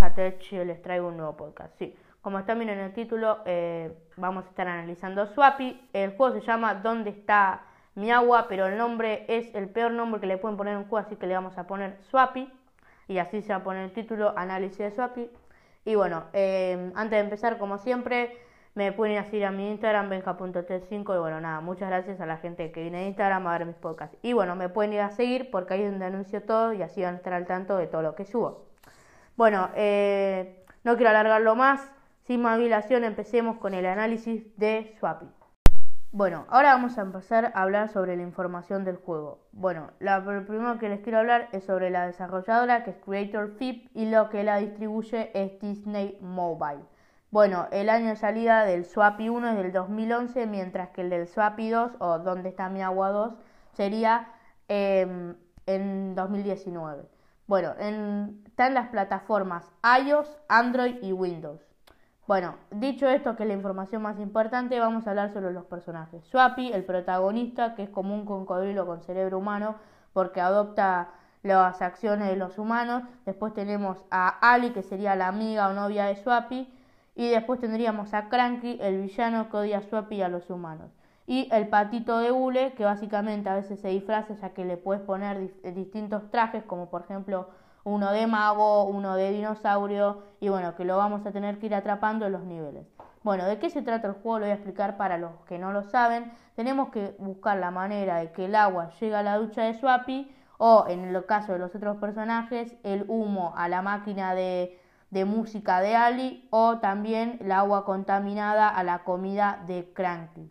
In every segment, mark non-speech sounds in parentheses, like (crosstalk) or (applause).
Catech les traigo un nuevo podcast. Sí, como están viendo en el título, eh, vamos a estar analizando Swapi. El juego se llama ¿Dónde está mi agua? Pero el nombre es el peor nombre que le pueden poner a un juego, así que le vamos a poner Swapi. Y así se va a poner el título, análisis de Swapi. Y bueno, eh, antes de empezar, como siempre, me pueden ir a seguir a mi Instagram, benja.t5. Y bueno, nada, muchas gracias a la gente que viene de Instagram a ver mis podcasts. Y bueno, me pueden ir a seguir porque ahí es donde anuncio todo y así van a estar al tanto de todo lo que subo. Bueno, eh, no quiero alargarlo más. Sin más dilación, empecemos con el análisis de Swapi. Bueno, ahora vamos a empezar a hablar sobre la información del juego. Bueno, lo primero que les quiero hablar es sobre la desarrolladora que es Creator Fip y lo que la distribuye es Disney Mobile. Bueno, el año de salida del Swapi 1 es del 2011, mientras que el del Swapi 2, o Donde está mi agua 2, sería em, en 2019. Bueno, en, están las plataformas iOS, Android y Windows. Bueno, dicho esto, que es la información más importante, vamos a hablar sobre los personajes. Swapi, el protagonista, que es como un cocodrilo con cerebro humano, porque adopta las acciones de los humanos. Después tenemos a Ali, que sería la amiga o novia de Swapi y después tendríamos a Cranky, el villano que odia a Swappy y a los humanos. Y el patito de hule, que básicamente a veces se disfraza ya que le puedes poner distintos trajes, como por ejemplo uno de mago, uno de dinosaurio, y bueno, que lo vamos a tener que ir atrapando en los niveles. Bueno, ¿de qué se trata el juego? Lo voy a explicar para los que no lo saben. Tenemos que buscar la manera de que el agua llegue a la ducha de Swappy, o en el caso de los otros personajes, el humo a la máquina de música de Ali o también el agua contaminada a la comida de Cranky.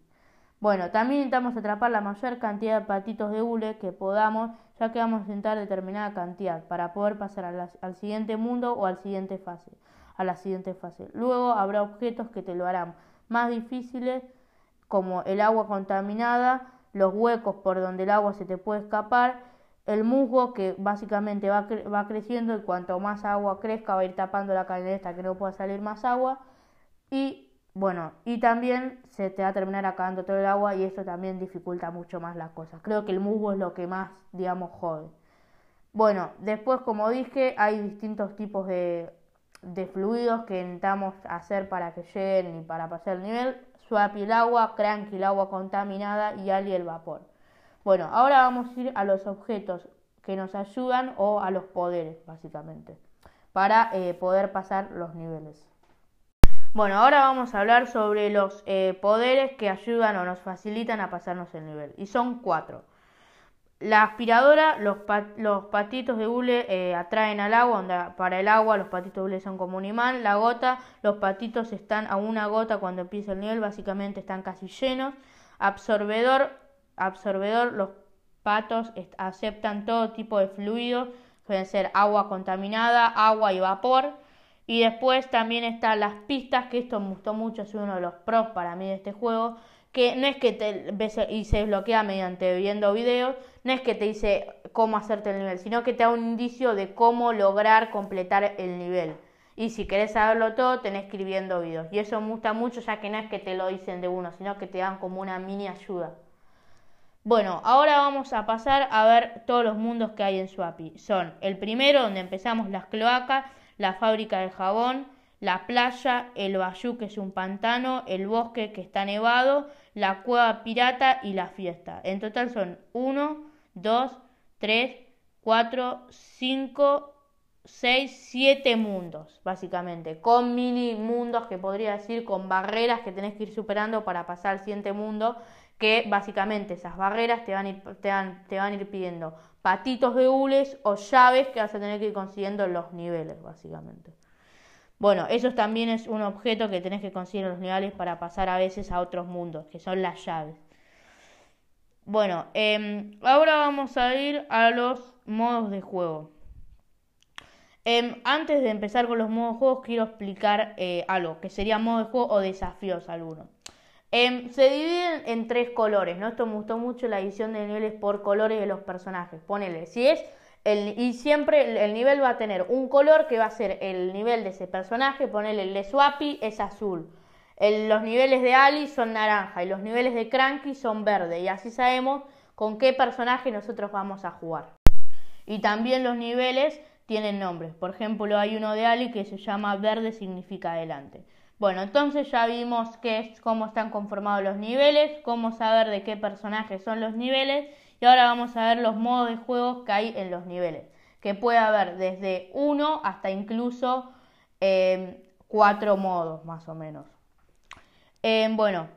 Bueno, también intentamos atrapar la mayor cantidad de patitos de hule que podamos, ya que vamos a intentar determinada cantidad para poder pasar al siguiente mundo o al siguiente fase, a la siguiente fase. Luego habrá objetos que te lo harán más difíciles, como el agua contaminada, los huecos por donde el agua se te puede escapar el musgo que básicamente va, creciendo y cuanto más agua crezca va a ir tapando la esta que no pueda salir más agua y bueno y también se te va a terminar acabando todo el agua y eso también dificulta mucho más las cosas. Creo que el musgo es lo que más digamos jode. Bueno después como dije hay distintos tipos de, de fluidos que intentamos hacer para que lleguen y para pasar el nivel. Swappy el agua, Cranky el agua contaminada y Ali el vapor. Bueno, ahora vamos a ir a los objetos que nos ayudan o a los poderes, básicamente, para eh, poder pasar los niveles. Bueno, ahora vamos a hablar sobre los eh, poderes que ayudan o nos facilitan a pasarnos el nivel. Y son cuatro. La aspiradora, los, patitos de hule eh, atraen al agua, para el agua los patitos de hule son como un imán. La gota, los patitos están a una gota cuando empieza el nivel, básicamente están casi llenos. Absorbedor, absorbedor, los patos aceptan todo tipo de fluidos, pueden ser agua contaminada, agua y vapor. Y después también están las pistas, que esto me gustó mucho, es uno de los pros para mí de este juego, que no es que te ves y se desbloquea mediante viendo videos, no es que te dice cómo hacerte el nivel, sino que te da un indicio de cómo lograr completar el nivel. Y si querés saberlo todo, tenés que ir viendo videos. Y eso me gusta mucho, ya que no es que te lo dicen de uno, sino que te dan como una mini ayuda. Bueno, ahora vamos a pasar a ver todos los mundos que hay en Suapi. Son el primero, donde empezamos las cloacas, la fábrica de jabón, la playa, el bayú, que es un pantano, el bosque, que está nevado, la cueva pirata y la fiesta. En total son 1, 2, 3, 4, 5, 6, 7 mundos, básicamente. Con mini mundos que podría decir, con barreras que tenés que ir superando para pasar al siguiente mundo que básicamente esas barreras te van a ir, te van, a ir pidiendo patitos de hules o llaves que vas a tener que ir consiguiendo en los niveles, básicamente. Bueno, eso también es un objeto que tenés que conseguir en los niveles para pasar a veces a otros mundos, que son las llaves. Bueno, em, ahora vamos a ir a los modos de juego. Em, antes de empezar con los modos de juego, quiero explicar eh, algo, que sería modo de juego o desafíos algunos. Em, se dividen en tres colores, ¿no? Esto me gustó mucho la edición de niveles por colores de los personajes. Ponele, si es el, y siempre el, nivel va a tener un color que va a ser el nivel de ese personaje. Ponele el de Swappy es azul. los niveles de Ali son naranja y los niveles de Cranky son verde. Y así sabemos con qué personaje nosotros vamos a jugar. Y también los niveles tienen nombres. Por ejemplo, hay uno de Ali que se llama verde significa adelante. Bueno, entonces ya vimos qué es, cómo están conformados los niveles, cómo saber de qué personajes son los niveles y ahora vamos a ver los modos de juego que hay en los niveles, que puede haber desde uno hasta incluso eh, cuatro modos más o menos. Eh, bueno,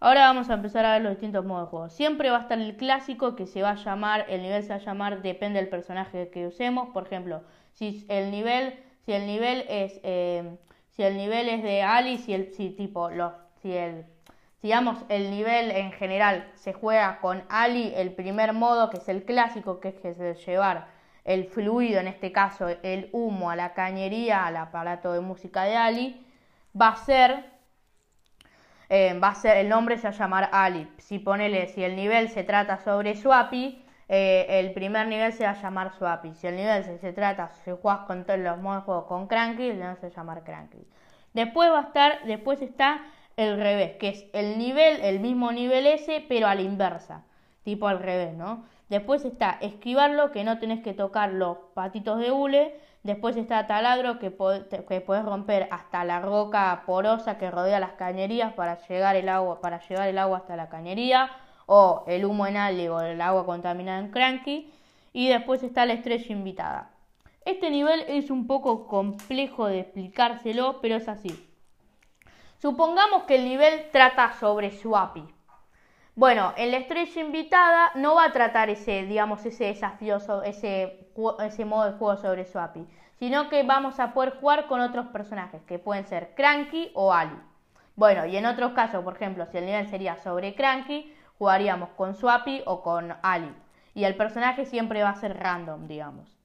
ahora vamos a empezar a ver los distintos modos de juego. Siempre va a estar el clásico que se va a llamar, el nivel se va a llamar, depende del personaje que usemos. Por ejemplo, si el nivel, si el nivel es, eh, si el nivel es de Ali, si el, si tipo los, si el digamos el nivel en general se juega con Ali, el primer modo que es el clásico, que es llevar el fluido, en este caso el humo a la cañería, al aparato de música de Ali, va a ser, eh, va a ser, el nombre se va a llamar Ali. Si ponele, si el nivel se trata sobre Swapi, eh, el primer nivel se va a llamar Swapi. Si el nivel se, trata, si juegas con todos los modos de juego con Cranky, el nivel se va a llamar Cranky. Después va a estar, después está el revés, que es el nivel, el mismo nivel ese, pero a la inversa, tipo al revés, ¿no? Después está esquivarlo, que no tenés que tocar los patitos de hule. Después está taladro, que, que puedes romper hasta la roca porosa que rodea las cañerías para llegar el agua, para llevar el agua hasta la cañería. O el humo en ali o el agua contaminada en cranky. Y después está la estrella invitada. Este nivel es un poco complejo de explicárselo, pero es así. Supongamos que el nivel trata sobre Swapi. Bueno, en la estrella invitada no va a tratar ese, digamos, ese desafío, ese, ese modo de juego sobre Swapi, sino que vamos a poder jugar con otros personajes, que pueden ser Cranky o Ali. Bueno, y en otros casos, por ejemplo, si el nivel sería sobre Cranky, jugaríamos con Swapi o con Ali. Y el personaje siempre va a ser random, digamos.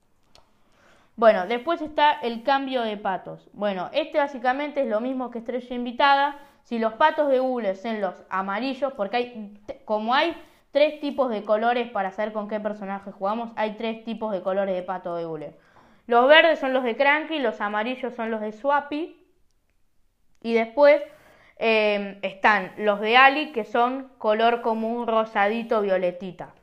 Bueno, después está el cambio de patos. Bueno, este básicamente es lo mismo que estrella invitada. Si los patos de hule son los amarillos, porque hay, como hay tres tipos de colores para saber con qué personaje jugamos, hay tres tipos de colores de pato de hule. Los verdes son los de Cranky, los amarillos son los de Swappy. Y después eh, están los de Ali, que son color como un rosadito violetita.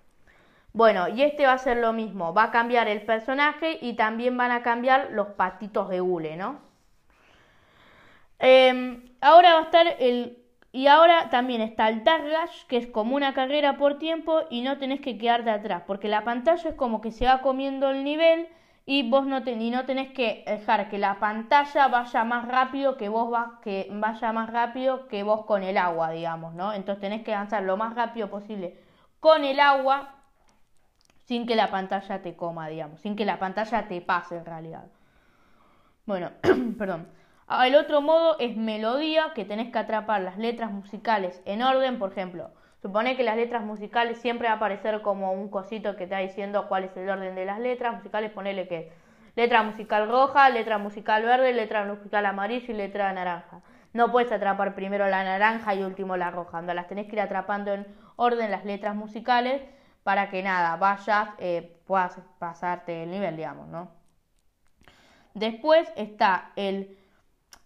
Bueno, y este va a ser lo mismo, va a cambiar el personaje y también van a cambiar los patitos de hule, ¿no? Em, ahora va a estar el... Y ahora también está el Targash, que es como una carrera por tiempo y no tenés que quedarte atrás, porque la pantalla es como que se va comiendo el nivel y vos no, no tenés que dejar que la pantalla vaya más rápido que vos va, que vaya más rápido que vos con el agua, digamos, ¿no? Entonces tenés que avanzar lo más rápido posible con el agua sin que la pantalla te coma, digamos, sin que la pantalla te pase en realidad. Bueno, (clears throat) perdón. El otro modo es melodía, que tenés que atrapar las letras musicales en orden, por ejemplo. Supone que las letras musicales siempre va a aparecer como un cosito que te está diciendo cuál es el orden de las letras musicales. Ponele que letra musical roja, letra musical verde, letra musical amarillo y letra naranja. No puedes atrapar primero la naranja y último la roja. las tenés que ir atrapando en orden las letras musicales para que nada, vayas, eh, puedas pasarte el nivel, digamos, ¿no? Después está el,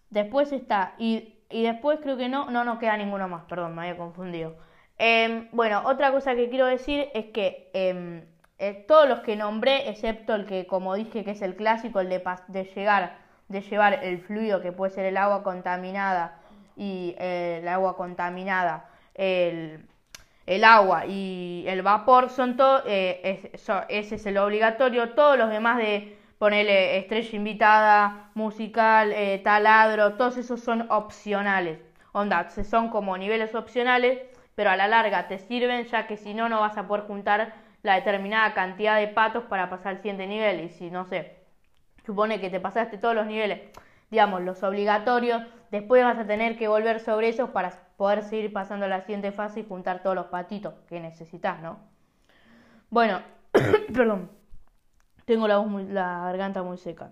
después está, y, y después creo que no, no nos queda ninguno más, perdón, me había confundido. Em, bueno, otra cosa que quiero decir es que em, eh, todos los que nombré, excepto el que, como dije, que es el clásico, el de, de llegar, de llevar el fluido, que puede ser el agua contaminada y eh, el agua contaminada, el agua y el vapor son todo, eh, ese es el obligatorio, todos los demás de ponerle estrella invitada, musical, eh, taladro, todos esos son opcionales, onda, son como niveles opcionales, pero a la larga te sirven ya que si no, no vas a poder juntar la determinada cantidad de patos para pasar al siguiente nivel y si no sé, supone que te pasaste todos los niveles, digamos, los obligatorios, después vas a tener que volver sobre esos para poder seguir pasando a la siguiente fase y juntar todos los patitos que necesitas, ¿no? Bueno, (coughs) perdón, tengo la, la garganta muy seca.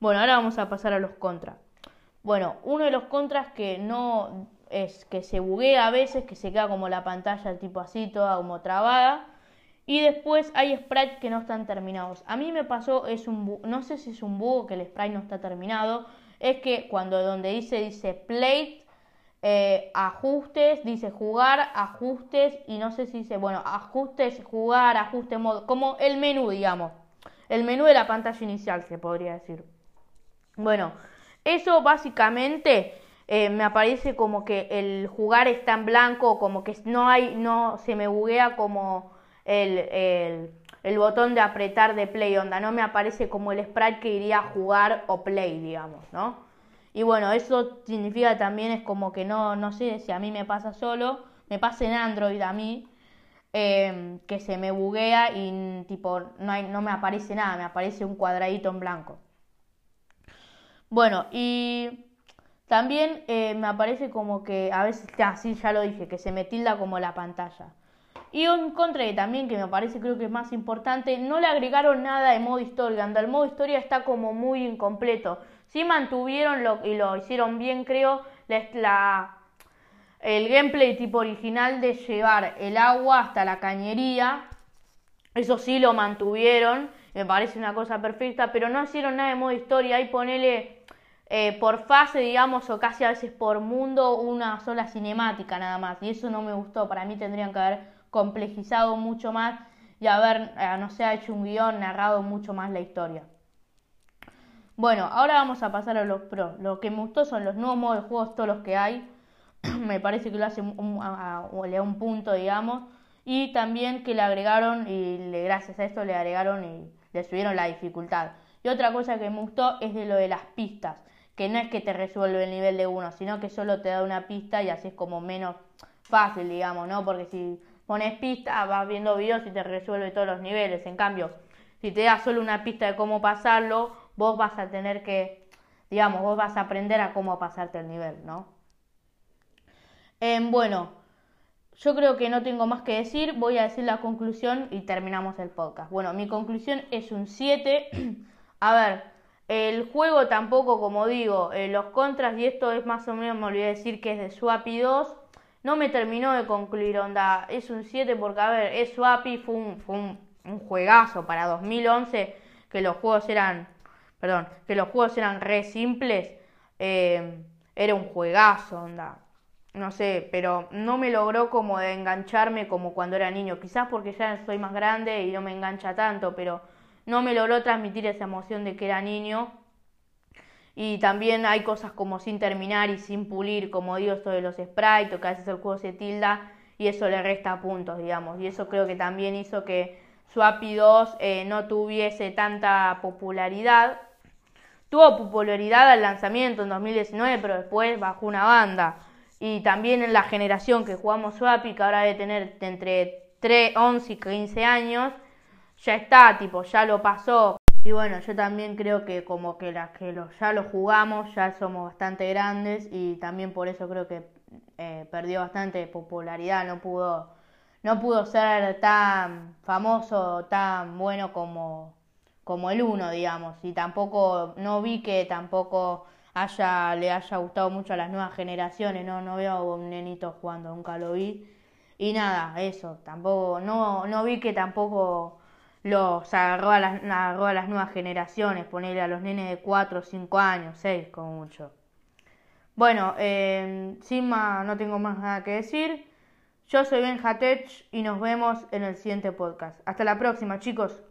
Bueno, ahora vamos a pasar a los contras. Bueno, uno de los contras que no es que se buguea a veces, que se queda como la pantalla tipo así, toda como trabada. Y después hay sprites que no están terminados. A mí me pasó, es un no sé si es un bug que el sprite no está terminado, es que cuando donde dice dice plate eh, ajustes, dice jugar, ajustes y no sé si dice, bueno, ajustes, jugar, ajuste modo, como el menú, digamos. el menú de la pantalla inicial, se podría decir. Bueno, eso básicamente eh, me aparece como que el jugar está en blanco, como que no hay, no se me buguea como el, el, el botón de apretar de play, onda, no me aparece como el sprite que iría a jugar o play, digamos, ¿no? Y bueno, eso significa también es como que no, no sé si a mí me pasa solo, me pasa en Android a mí, eh, que se me buguea y tipo no, hay, no me aparece nada, me aparece un cuadradito en blanco. Bueno, y también eh, me aparece como que a veces, así ya lo dije, que se me tilda como la pantalla. Y en contra de también, que me parece creo que es más importante, no le agregaron nada de modo historia, anda el modo historia está como muy incompleto. Sí mantuvieron lo, y lo hicieron bien, creo, la, el gameplay tipo original de llevar el agua hasta la cañería. Eso sí lo mantuvieron, me parece una cosa perfecta, pero no hicieron nada de modo historia. Ahí ponele eh, por fase, digamos, o casi a veces por mundo, una sola cinemática nada más. Y eso no me gustó. Para mí tendrían que haber complejizado mucho más y haber, eh, no sé, hecho un guion, narrado mucho más la historia. Bueno, ahora vamos a pasar a los pros. Lo que me gustó son los nuevos modos de juegos, todos los que hay. (clears throat) me parece que lo hace un, le da un punto, digamos. Y también que le agregaron, y le, gracias a esto le agregaron y le subieron la dificultad. Y otra cosa que me gustó es de lo de las pistas, que no es que te resuelve el nivel de uno, sino que solo te da una pista y así es como menos fácil, digamos, ¿no? Porque si pones pista, vas viendo videos y te resuelve todos los niveles. En cambio, si te da solo una pista de cómo pasarlo, vos vas a tener que, digamos, vos vas a aprender a cómo pasarte el nivel, ¿no? Em, bueno, yo creo que no tengo más que decir, voy a decir la conclusión y terminamos el podcast. Bueno, mi conclusión es un 7. (clears throat) a ver, el juego tampoco, como digo, eh, los contras y esto es más o menos, me olvidé decir que es de Swappy 2. No me terminó de concluir, onda, es un 7 porque, a ver, es Swappy, fue un, fue un, juegazo para 2011, que los juegos eran, perdón, que los juegos eran re simples. Eh, era un juegazo, onda no sé, pero no me logró como de engancharme como cuando era niño. Quizás porque ya soy más grande y no me engancha tanto, pero no me logró transmitir esa emoción de que era niño. Y también hay cosas como sin terminar y sin pulir, como digo, esto de los sprites, que a veces el juego se tilda y eso le resta puntos, digamos. Y eso creo que también hizo que Swappy 2 eh, no tuviese tanta popularidad. Tuvo popularidad al lanzamiento en 2019, pero después bajó una banda y también en la generación que jugamos Swapi, que ahora debe tener entre 3, 11 y 15 años, ya está, tipo, ya lo pasó. Y bueno, yo también creo que como que las que ya lo jugamos, ya somos bastante grandes y también por eso creo que eh, perdió bastante popularidad, no pudo, no pudo ser tan famoso, tan bueno como, como el uno, digamos. Y tampoco, no vi que tampoco haya, le haya gustado mucho a las nuevas generaciones, no, no veo a un nenito jugando, nunca lo vi. Y nada, eso, tampoco, no, no vi que tampoco los agarró a las, agarró a las nuevas generaciones, ponerle a los nenes de 4, 5 años, 6 como mucho. Bueno, eh, sin más, no tengo más nada que decir. Yo soy Benjatech y nos vemos en el siguiente podcast. Hasta la próxima, chicos.